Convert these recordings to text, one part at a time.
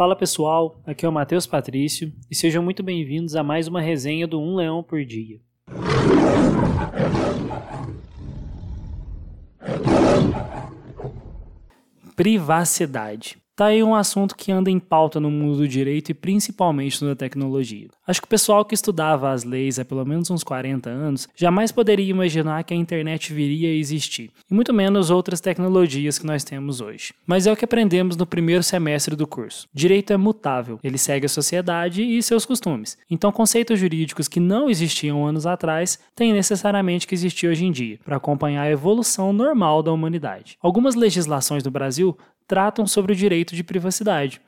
Fala pessoal, aqui é o Matheus Patrício e sejam muito bem-vindos a mais uma resenha do Um Leão por Dia. Privacidade. Tá aí um assunto que anda em pauta no mundo do direito e principalmente na tecnologia. Acho que o pessoal que estudava as leis há pelo menos uns 40 anos jamais poderia imaginar que a internet viria a existir, e muito menos outras tecnologias que nós temos hoje. Mas é o que aprendemos no primeiro semestre do curso. Direito é mutável, ele segue a sociedade e seus costumes. Então, conceitos jurídicos que não existiam anos atrás têm necessariamente que existir hoje em dia, para acompanhar a evolução normal da humanidade. Algumas legislações do Brasil tratam sobre o direito de privacidade,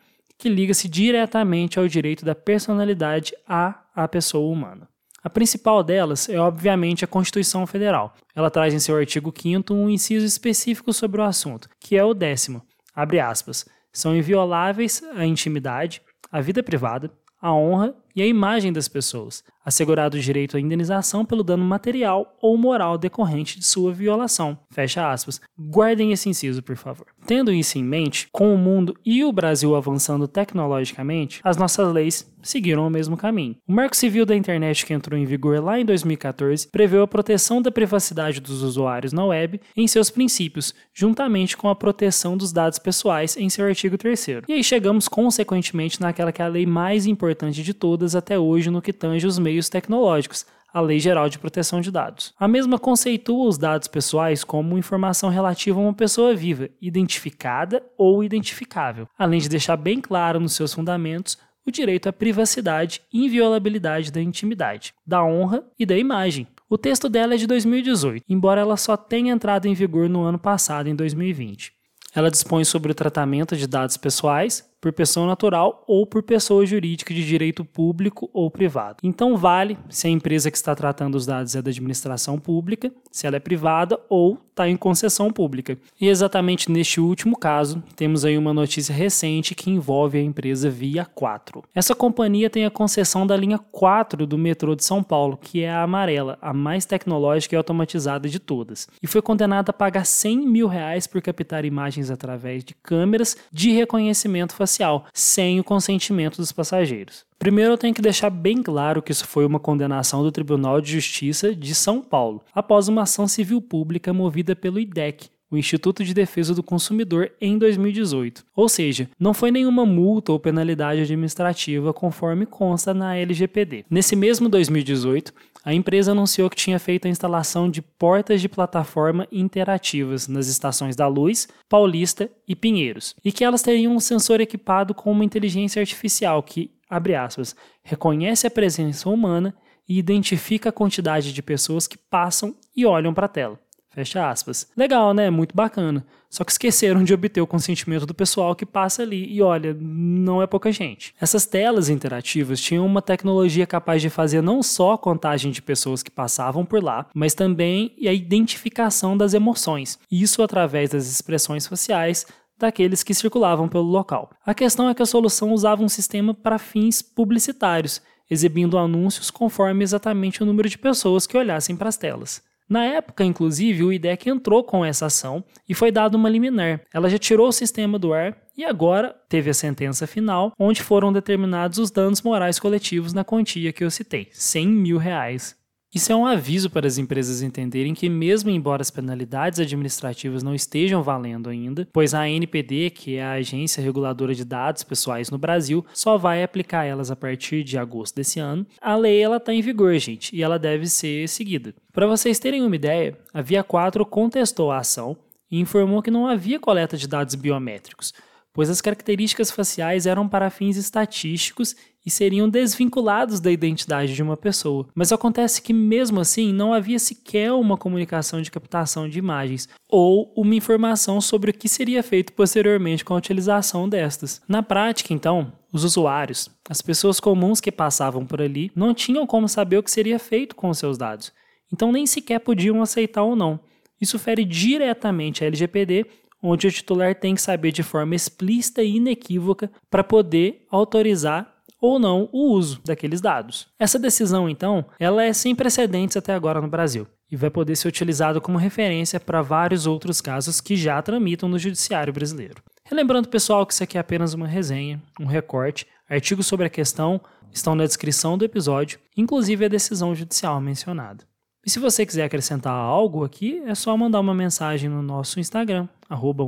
que liga-se diretamente ao direito da personalidade à, à pessoa humana. A principal delas é, obviamente, a Constituição Federal. Ela traz em seu artigo 5 um inciso específico sobre o assunto, que é o décimo. Abre aspas. São invioláveis a intimidade, a vida privada, a honra e a imagem das pessoas, assegurado o direito à indenização pelo dano material ou moral decorrente de sua violação. Fecha aspas. Guardem esse inciso, por favor. Tendo isso em mente, com o mundo e o Brasil avançando tecnologicamente, as nossas leis seguiram o mesmo caminho. O Marco Civil da Internet, que entrou em vigor lá em 2014, prevê a proteção da privacidade dos usuários na web em seus princípios, juntamente com a proteção dos dados pessoais em seu artigo 3 E aí chegamos consequentemente naquela que é a lei mais importante de todas até hoje no que tange os meios tecnológicos, a Lei Geral de Proteção de Dados. A mesma conceitua os dados pessoais como informação relativa a uma pessoa viva, identificada ou identificável, além de deixar bem claro nos seus fundamentos o direito à privacidade e inviolabilidade da intimidade, da honra e da imagem. O texto dela é de 2018, embora ela só tenha entrado em vigor no ano passado, em 2020. Ela dispõe sobre o tratamento de dados pessoais, por pessoa natural ou por pessoa jurídica de direito público ou privado. Então vale se a empresa que está tratando os dados é da administração pública, se ela é privada ou está em concessão pública. E exatamente neste último caso, temos aí uma notícia recente que envolve a empresa Via 4. Essa companhia tem a concessão da linha 4 do metrô de São Paulo, que é a amarela, a mais tecnológica e automatizada de todas, e foi condenada a pagar 100 mil reais por captar imagens através de câmeras de reconhecimento facial sem o consentimento dos passageiros. Primeiro, eu tenho que deixar bem claro que isso foi uma condenação do Tribunal de Justiça de São Paulo, após uma ação civil pública movida pelo IDEC, o Instituto de Defesa do Consumidor, em 2018. Ou seja, não foi nenhuma multa ou penalidade administrativa conforme consta na LGPD. Nesse mesmo 2018, a empresa anunciou que tinha feito a instalação de portas de plataforma interativas nas estações da Luz, Paulista e Pinheiros, e que elas teriam um sensor equipado com uma inteligência artificial que, abre aspas, reconhece a presença humana e identifica a quantidade de pessoas que passam e olham para a tela. Fecha aspas. Legal, né? Muito bacana. Só que esqueceram de obter o consentimento do pessoal que passa ali. E olha, não é pouca gente. Essas telas interativas tinham uma tecnologia capaz de fazer não só a contagem de pessoas que passavam por lá, mas também a identificação das emoções. Isso através das expressões faciais daqueles que circulavam pelo local. A questão é que a solução usava um sistema para fins publicitários, exibindo anúncios conforme exatamente o número de pessoas que olhassem para as telas. Na época, inclusive, o IDEC entrou com essa ação e foi dada uma liminar. Ela já tirou o sistema do ar e agora teve a sentença final, onde foram determinados os danos morais coletivos na quantia que eu citei, 100 mil reais. Isso é um aviso para as empresas entenderem que, mesmo embora as penalidades administrativas não estejam valendo ainda, pois a ANPD, que é a Agência Reguladora de Dados Pessoais no Brasil, só vai aplicar elas a partir de agosto desse ano, a lei ela está em vigor, gente, e ela deve ser seguida. Para vocês terem uma ideia, a Via 4 contestou a ação e informou que não havia coleta de dados biométricos, pois as características faciais eram para fins estatísticos e seriam desvinculados da identidade de uma pessoa. Mas acontece que, mesmo assim, não havia sequer uma comunicação de captação de imagens ou uma informação sobre o que seria feito posteriormente com a utilização destas. Na prática, então, os usuários, as pessoas comuns que passavam por ali, não tinham como saber o que seria feito com os seus dados. Então, nem sequer podiam aceitar ou não. Isso fere diretamente a LGPD onde o titular tem que saber de forma explícita e inequívoca para poder autorizar ou não o uso daqueles dados. Essa decisão, então, ela é sem precedentes até agora no Brasil. e vai poder ser utilizado como referência para vários outros casos que já tramitam no judiciário brasileiro. Relembrando, pessoal, que isso aqui é apenas uma resenha, um recorte, artigos sobre a questão estão na descrição do episódio, inclusive a decisão judicial mencionada. E se você quiser acrescentar algo aqui, é só mandar uma mensagem no nosso Instagram, arroba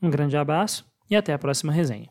Um grande abraço e até a próxima resenha.